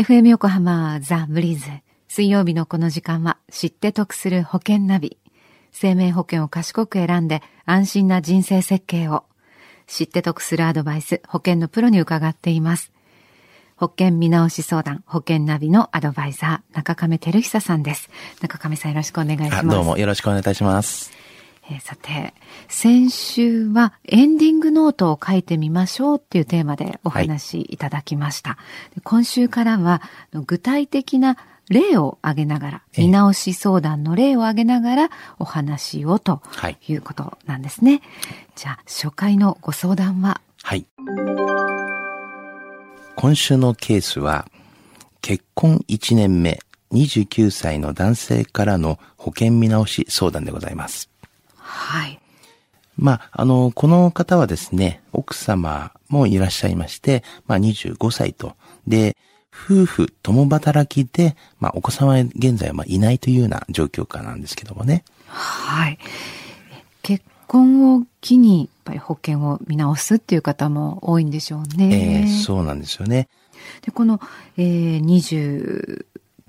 FM 横浜ザ・ブリーズ。水曜日のこの時間は知って得する保険ナビ。生命保険を賢く選んで安心な人生設計を。知って得するアドバイス、保険のプロに伺っています。保険見直し相談、保険ナビのアドバイザー、中亀照久さんです。中亀さんよろしくお願いします。どうもよろしくお願いいたします。えー、さて、先週はエンディングノートを書いてみましょうっていうテーマでお話しいただきました。はい、今週からは具体的な例を挙げながら、見直し相談の例を挙げながらお話をということなんですね。はい、じゃあ、初回のご相談は？はい。今週のケースは、結婚1年目、29歳の男性からの保険見直し相談でございます。はい。まあ、あの、この方はですね、奥様もいらっしゃいまして、まあ、25歳と。で、夫婦共働きで、まあ、お子様は現在はまあいないというような状況下なんですけどもね。はい。結婚を機に、やっぱり保険を見直すっていう方も多いんでしょうね。えー、そうなんですよね。で、この、えー、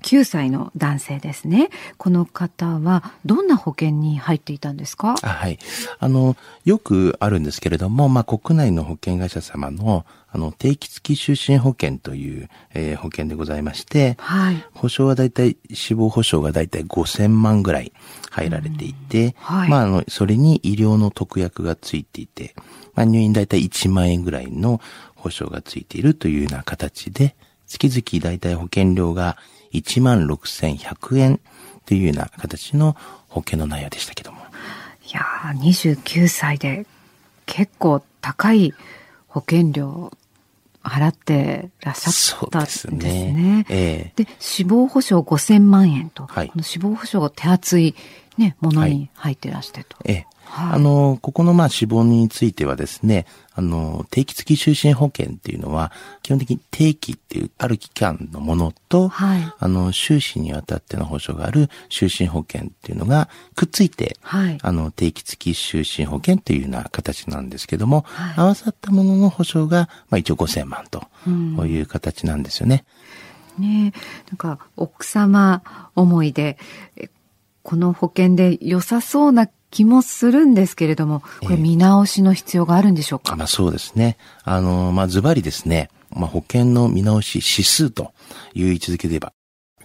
9歳の男性ですね。この方はどんな保険に入っていたんですか？はい。あの、よくあるんですけれども、まあ、国内の保険会社様の、あの、定期付き就寝保険という、えー、保険でございまして、はい。保証はだいたい死亡保証がだいたい5000万ぐらい入られていて、はい。まあ、あの、それに医療の特約がついていて、まあ、入院だいたい1万円ぐらいの保証がついているというような形で、月々だいたい保険料が16,100円というような形の保険の内容でしたけども。いやー、29歳で結構高い保険料払ってらっしゃったんですね。ですね。えー、で、死亡保障5000万円と、はい、この死亡保障手厚いね、ものに入ってらしてと。はい、ええはい、あの、ここのまあ死亡についてはですね、あの、定期付き就寝保険っていうのは、基本的に定期っていうある期間のものと、はい、あの、終始にわたっての保障がある就寝保険っていうのがくっついて、はい、あの、定期付き就寝保険っていうような形なんですけども、はい、合わさったものの保障が、まあ一応5000万と、こういう形なんですよね。ねなんか、奥様思いで、この保険で良さそうな気もするんですけれども、これ見直しの必要があるんでしょうか、えー、まあそうですね。あの、まあズバリですね、まあ保険の見直し指数という位置づけで言えば、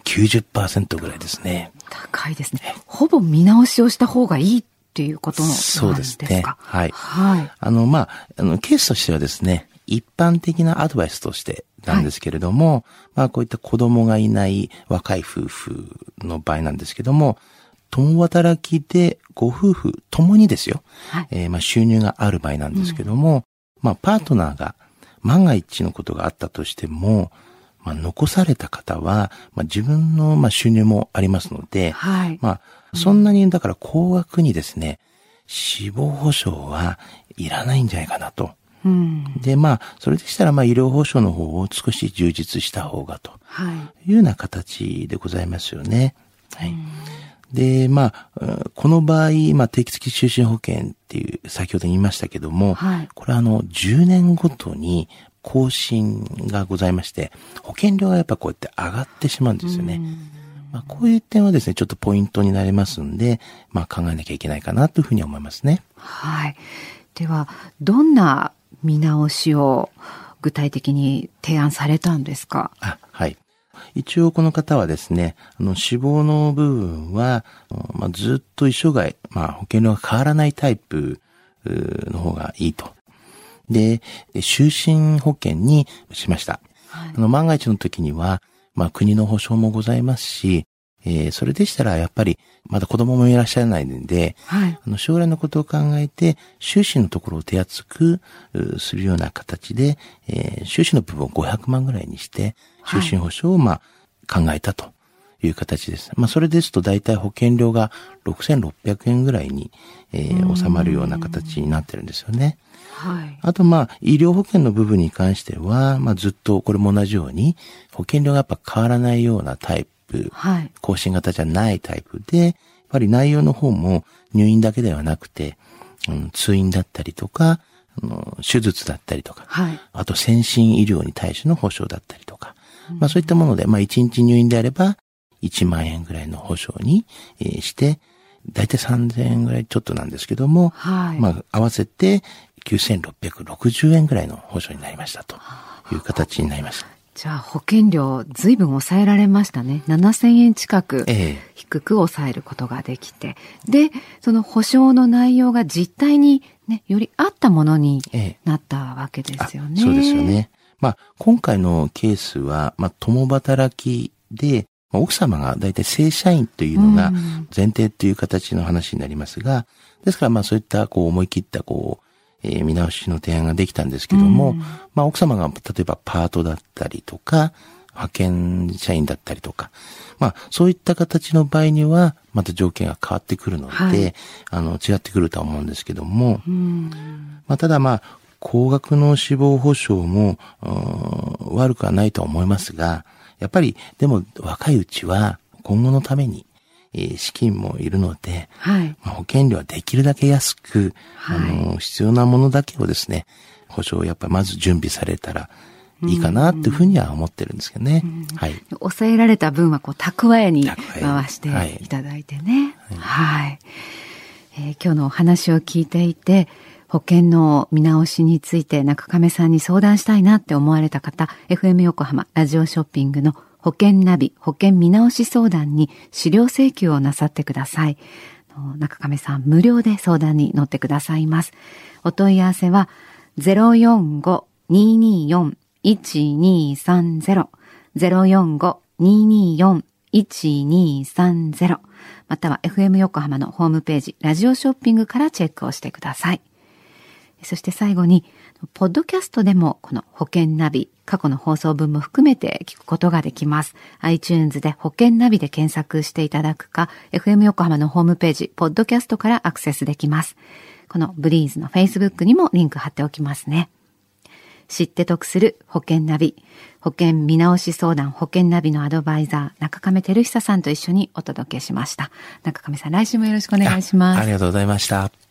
90%ぐらいですね。高いですね。ほぼ見直しをした方がいいっていうことなんですかそうですね。はい。はい。あの、まあ、あの、ケースとしてはですね、一般的なアドバイスとしてなんですけれども、はい、まあこういった子供がいない若い夫婦の場合なんですけども、共働きでご夫婦ともにですよ、はい、えー、まあ収入がある場合なんですけども、うん、まあパートナーが万が一のことがあったとしても、まあ、残された方は、まあ、自分の、まあ、収入もありますので、はい、まあ、そんなに、だから高額にですね、死亡保障はいらないんじゃないかなと。うん、で、まあ、それでしたら、まあ、医療保障の方を少し充実した方がというような形でございますよね。はい。で、まあ、この場合、まあ、定期的就寝保険っていう、先ほど言いましたけども、はい、これはあの、10年ごとに更新がございまして、保険料がやっぱこうやって上がってしまうんですよね。まあ、こういう点はですね、ちょっとポイントになりますんで、まあ、考えなきゃいけないかなというふうに思いますね。はい。では、どんな見直しを具体的に提案されたんですか？あはい。一応この方はですね、あの死亡の部分は、まあ、ずっと一生涯、まあ、保険料が変わらないタイプの方がいいと。で、就寝保険にしました。はい、あの万が一の時には、まあ、国の保証もございますし、えー、それでしたらやっぱりまだ子供もいらっしゃらないので、はい、あの将来のことを考えて、収支のところを手厚くするような形で、えー、収支の部分を500万ぐらいにして、就寝保障をまあ考えたという形です。まあそれですと大体保険料が6600円ぐらいに、えー、収まるような形になってるんですよね。はい。あとまあ医療保険の部分に関しては、まあずっとこれも同じように保険料がやっぱ変わらないようなタイププ、はい、更新型じゃないタイプで、やっぱり内容の方も入院だけではなくて、うん、通院だったりとか、あの手術だったりとか、はい、あと先進医療に対しての保障だったりとか、まあそういったもので、まあ1日入院であれば、1万円ぐらいの保証に、えーして、だいたい3000円ぐらいちょっとなんですけども、はい、まあ合わせて9660円ぐらいの保証になりましたという形になりました。じゃあ保険料ずいぶん抑えられましたね。7000円近く低く抑えることができて。ええ、で、その保証の内容が実態にね、より合ったものになったわけですよね。え、そうですよね。まあ、今回のケースは、まあ、共働きで、まあ、奥様が大体正社員というのが前提という形の話になりますが、ですからまあそういったこう思い切ったこうえー、見直しの提案ができたんですけども、うん、まあ奥様が例えばパートだったりとか、派遣社員だったりとか、まあそういった形の場合には、また条件が変わってくるので、はい、あの、違ってくるとは思うんですけども、うん、まあただまあ、高額の死亡保障も、悪くはないとは思いますが、やっぱり、でも若いうちは今後のために、え資金もいるので、はい、まあ、保険料はできるだけ安く、はい、あの、必要なものだけをですね、保証をやっぱまず準備されたらいいかなっていうふうには思ってるんですけどね。はい。抑えられた分はこう蓄えに回していただいてね。はい。はい、えー、今日のお話を聞いていて、保険の見直しについて中亀さんに相談したいなって思われた方、FM 横浜ラジオショッピングの保険ナビ保険見直し相談に資料請求をなさってください。中亀さん無料で相談に乗ってくださいます。お問い合わせは045-224-1230 045-224-1230または FM 横浜のホームページラジオショッピングからチェックをしてください。そして最後に、ポッドキャストでもこの保険ナビ、過去の放送分も含めて聞くことができます。iTunes で保険ナビで検索していただくか、FM 横浜のホームページ、ポッドキャストからアクセスできます。このブリーズの Facebook にもリンク貼っておきますね。知って得する保険ナビ、保険見直し相談保険ナビのアドバイザー、中亀照久さんと一緒にお届けしました。中亀さん、来週もよろしくお願いします。ありがとうございました。